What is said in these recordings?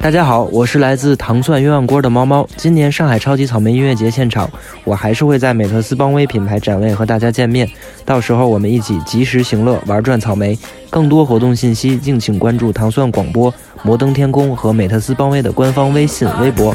大家好，我是来自糖蒜鸳鸯锅的猫猫。今年上海超级草莓音乐节现场，我还是会在美特斯邦威品牌展位和大家见面。到时候我们一起及时行乐，玩转草莓。更多活动信息，敬请关注糖蒜广播、摩登天空和美特斯邦威的官方微信、微博。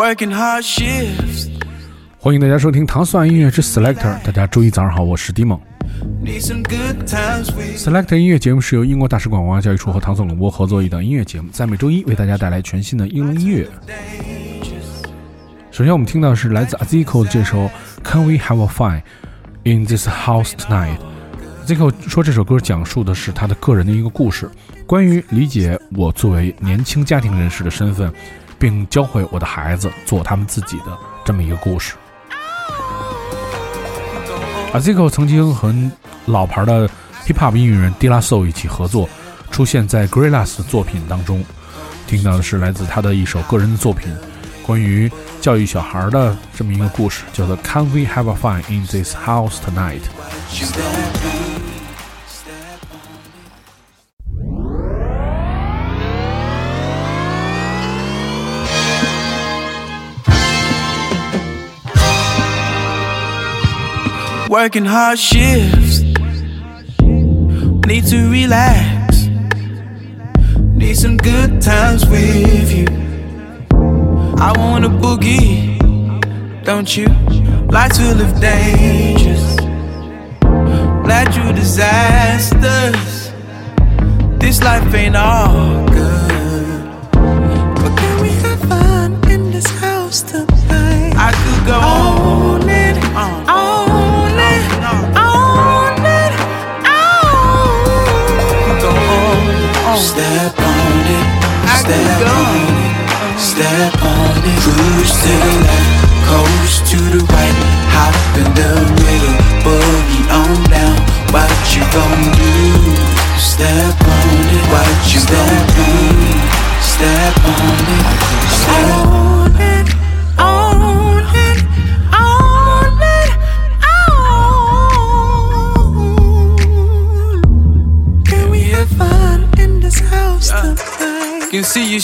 欢迎大家收听糖蒜音乐之 Selector。大家周一早上好，我是 m o Selector 音乐节目是由英国大使馆文化教育处和唐宋广播合作一档音乐节目，在每周一为大家带来全新的英伦音乐。首先，我们听到的是来自 Aziko 的这首 Can We Have a Fun in This House Tonight》。Aziko 说这首歌讲述的是他的个人的一个故事，关于理解我作为年轻家庭人士的身份。并教会我的孩子做他们自己的这么一个故事。Azico 曾经和老牌的 hip hop 音乐人 Dilaso 一起合作，出现在 Gorillaz 的作品当中。听到的是来自他的一首个人的作品，关于教育小孩的这么一个故事，叫做 Can We Have a Fun in This House tonight？Tonight？working hard shifts. Need to relax. Need some good times with you. I want a boogie, don't you? Life full of dangers. Natural disasters. This life ain't all good. But can we have fun in this house tonight? I could go on Step on it, step on it. Cruise to the left, coast to the right, hop in the middle, boogie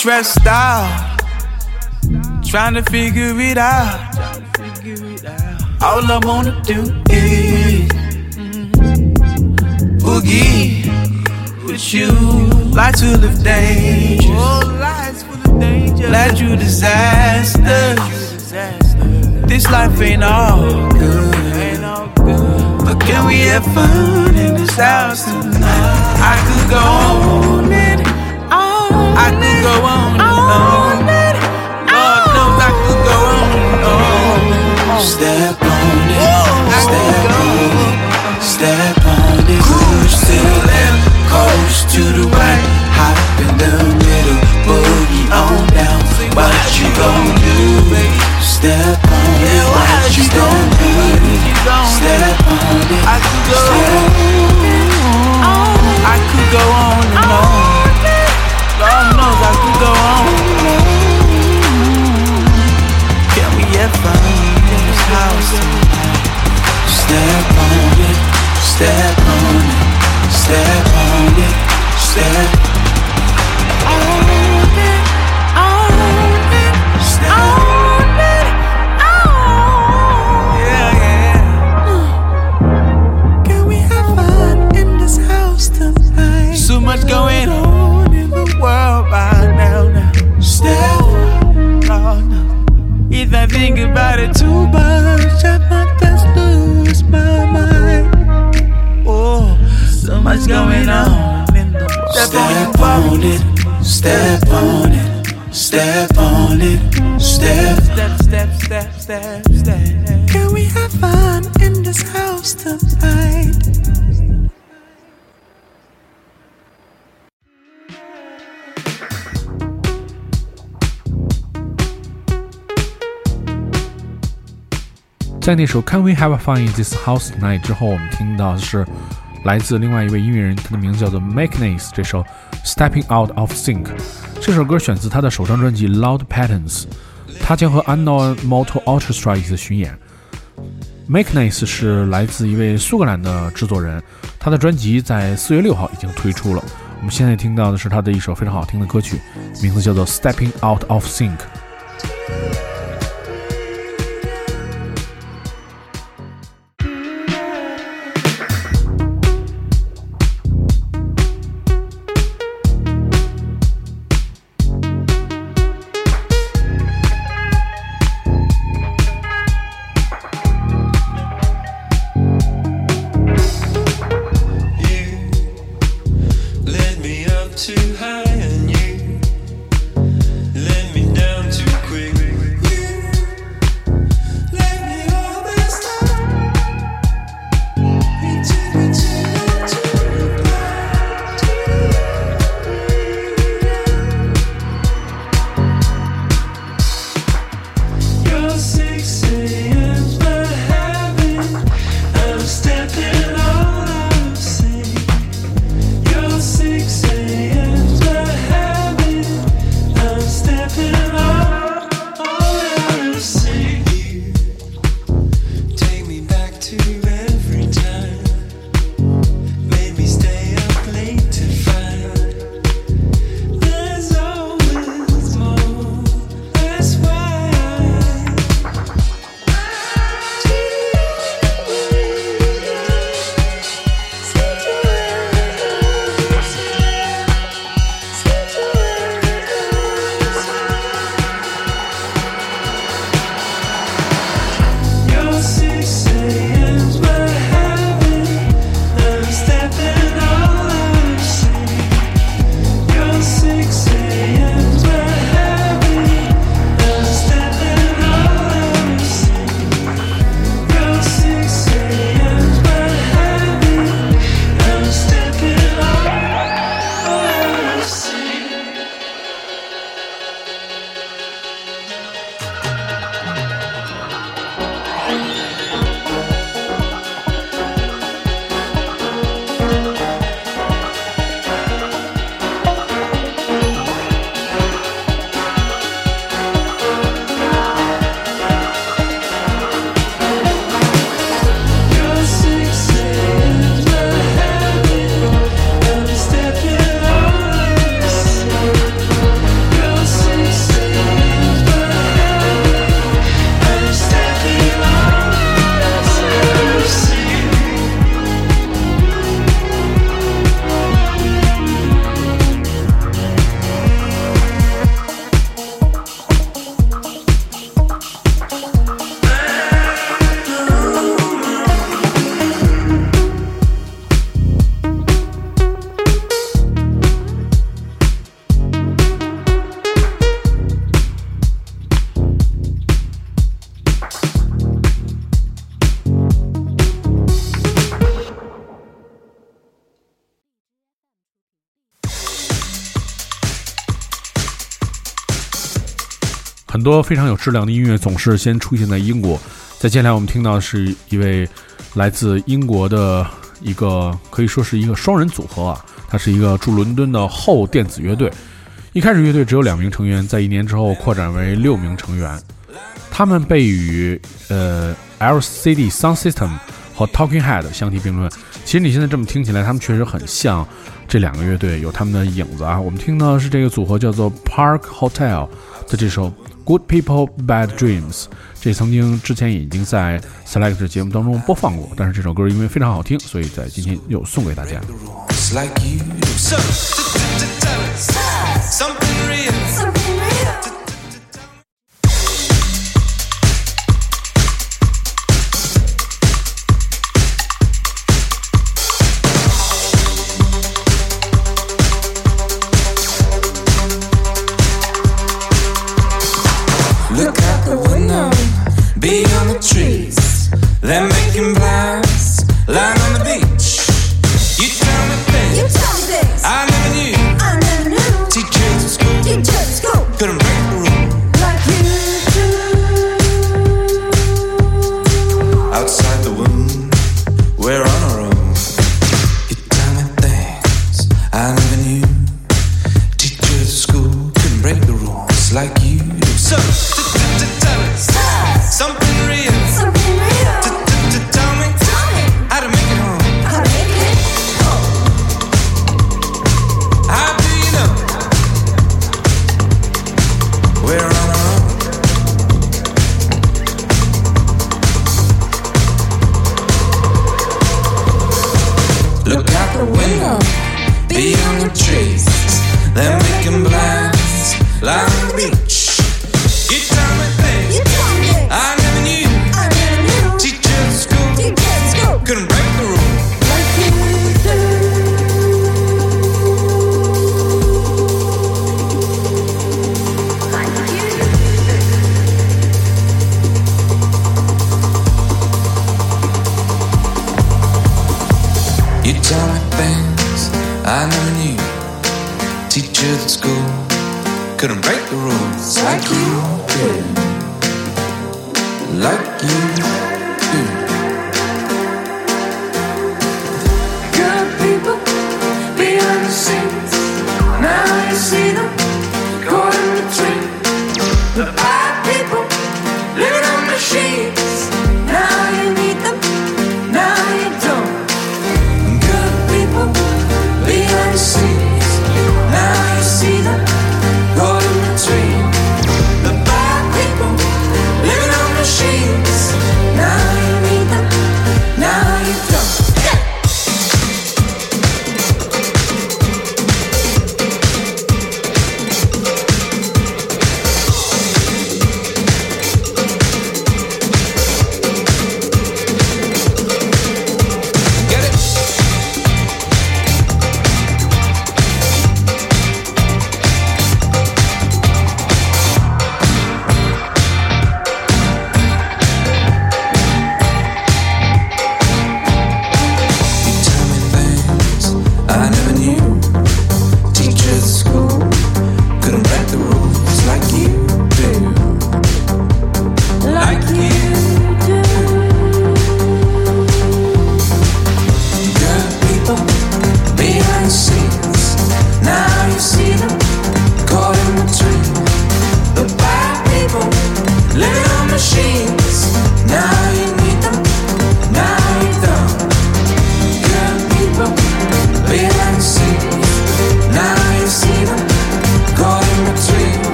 stressed out, trying to figure it out. All I wanna do is boogie with you. Lights full of danger, led you disaster. This life ain't all good. But can we have fun in this house tonight? I could go on I could go on and on. step on it, step on it, step, step, step, step, step, step. Can we have fun in this house tonight? 在那首《Can We Have Fun in This House Tonight》之后，我们听到的是 来自另外一位音乐人，他的名字叫做 Makeness。这首《Stepping Out of Sync》这首歌选自他的首张专辑《Loud Patterns》，他将和 Unknown Motor Orchestra 一起巡演。Makeness 是来自一位苏格兰的制作人，他的专辑在四月六号已经推出了。我们现在听到的是他的一首非常好听的歌曲，名字叫做《Stepping Out of Sync》。很多非常有质量的音乐总是先出现在英国。在接下来我们听到的是一位来自英国的一个可以说是一个双人组合啊，它是一个驻伦敦的后电子乐队。一开始乐队只有两名成员，在一年之后扩展为六名成员。他们被与呃 LCD Sound System 和 Talking Head 相提并论。其实你现在这么听起来，他们确实很像这两个乐队，有他们的影子啊。我们听到的是这个组合叫做 Park Hotel 的这首。Good people, bad dreams。这曾经之前已经在 Select 节目当中播放过，但是这首歌因为非常好听，所以在今天又送给大家。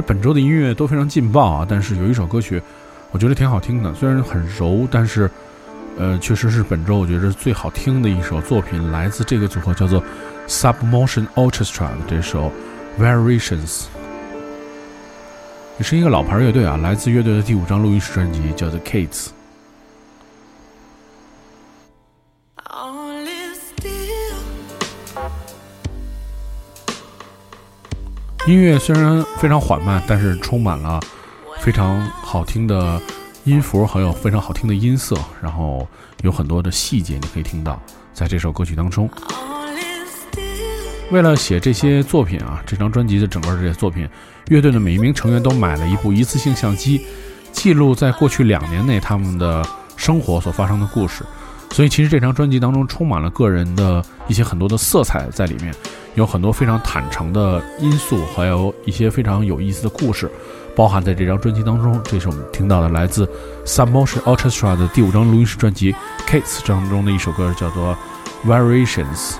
本周的音乐都非常劲爆啊，但是有一首歌曲，我觉得挺好听的，虽然很柔，但是，呃，确实是本周我觉得最好听的一首作品，来自这个组合叫做 Submotion Orchestra 的这首 Variations。也是一个老牌乐队啊，来自乐队的第五张录音室专辑叫做 Kids。音乐虽然非常缓慢，但是充满了非常好听的音符，还有非常好听的音色，然后有很多的细节你可以听到在这首歌曲当中。为了写这些作品啊，这张专辑的整个这些作品，乐队的每一名成员都买了一部一次性相机，记录在过去两年内他们的生活所发生的故事。所以其实这张专辑当中充满了个人的一些很多的色彩在里面，有很多非常坦诚的因素，还有一些非常有意思的故事，包含在这张专辑当中。这是我们听到的来自 Submotion Orchestra 的第五张录音室专辑《Kids》当中的一首歌，叫做《》。Variations.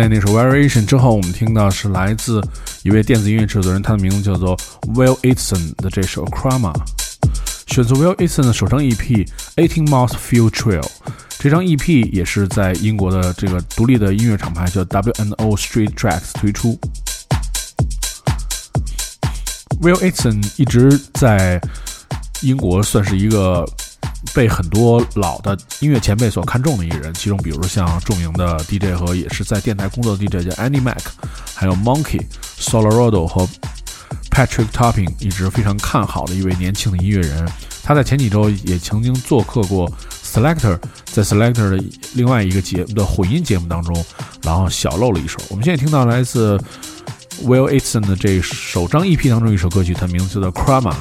在那首 Variation 之后，我们听到是来自一位电子音乐制作人，他的名字叫做 Will Eason 的这首 Chroma，选择 Will Eason 的首张 EP Eighteen Months Field Trail。这张 EP 也是在英国的这个独立的音乐厂牌叫 WNO Street Tracks 推出。Will Eason 一直在英国算是一个。被很多老的音乐前辈所看重的一个人，其中比如像著名的 DJ 和也是在电台工作的 DJ 叫 Andy Mac，还有 Monkey、Solardo 和 Patrick Topping，一直非常看好的一位年轻的音乐人。他在前几周也曾经做客过 Selector，在 Selector 的另外一个节目的混音节目当中，然后小露了一手。我们现在听到来自 Will Eason 的这首张 EP 当中一首歌曲，它名字叫做 Chroma。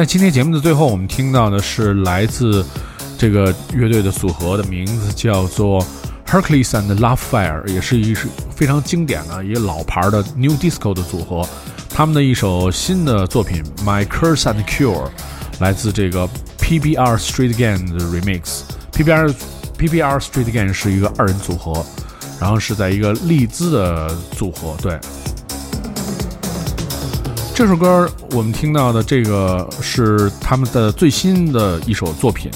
在今天节目的最后，我们听到的是来自这个乐队的组合的名字叫做 Hercules and Love Fire，也是一是非常经典的一个老牌的 New Disco 的组合。他们的一首新的作品《My Curse and Cure》来自这个 PBR Street Gang 的 Remix。PBR PBR Street Gang 是一个二人组合，然后是在一个利兹的组合，对。这首歌我们听到的这个是他们的最新的一首作品。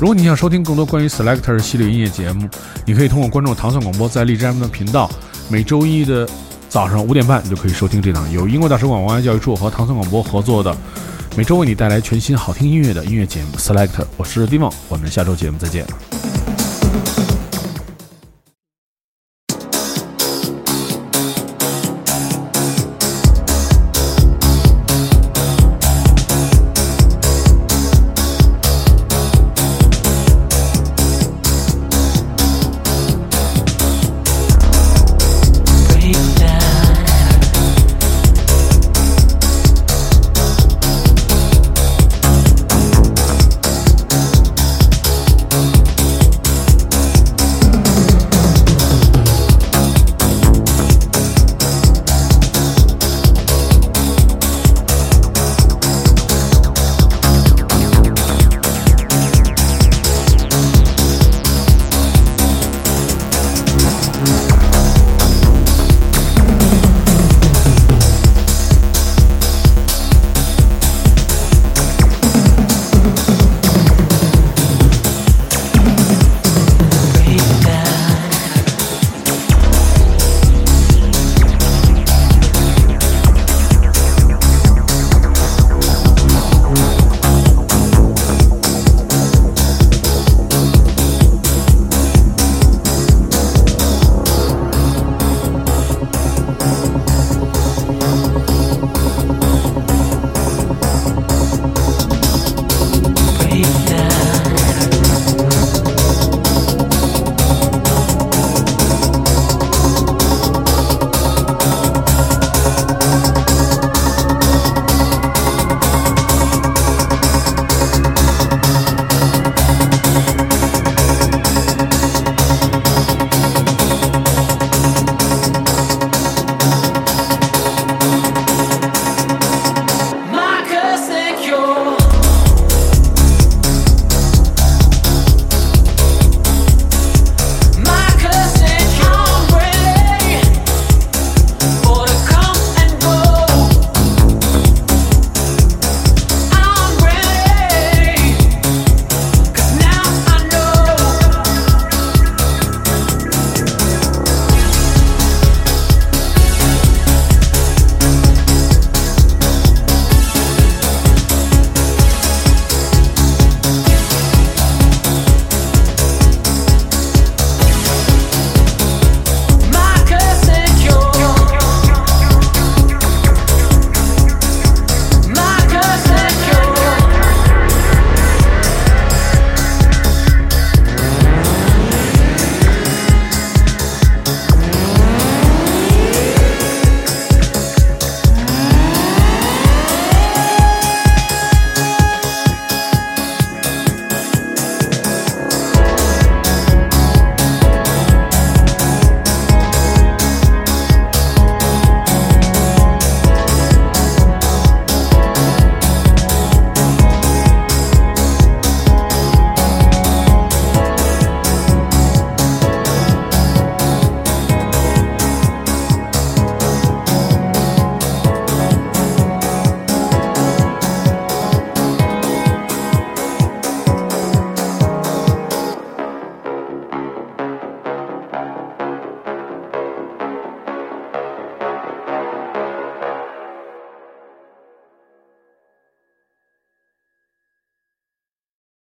如果你想收听更多关于 Selector 系列音乐节目，你可以通过关注糖蒜广播在荔枝 FM 的频道，每周一的早上五点半，你就可以收听这档由英国大使馆文化教育处和糖蒜广播合作的，每周为你带来全新好听音乐的音乐节目 Selector。我是 d i m o 我们下周节目再见。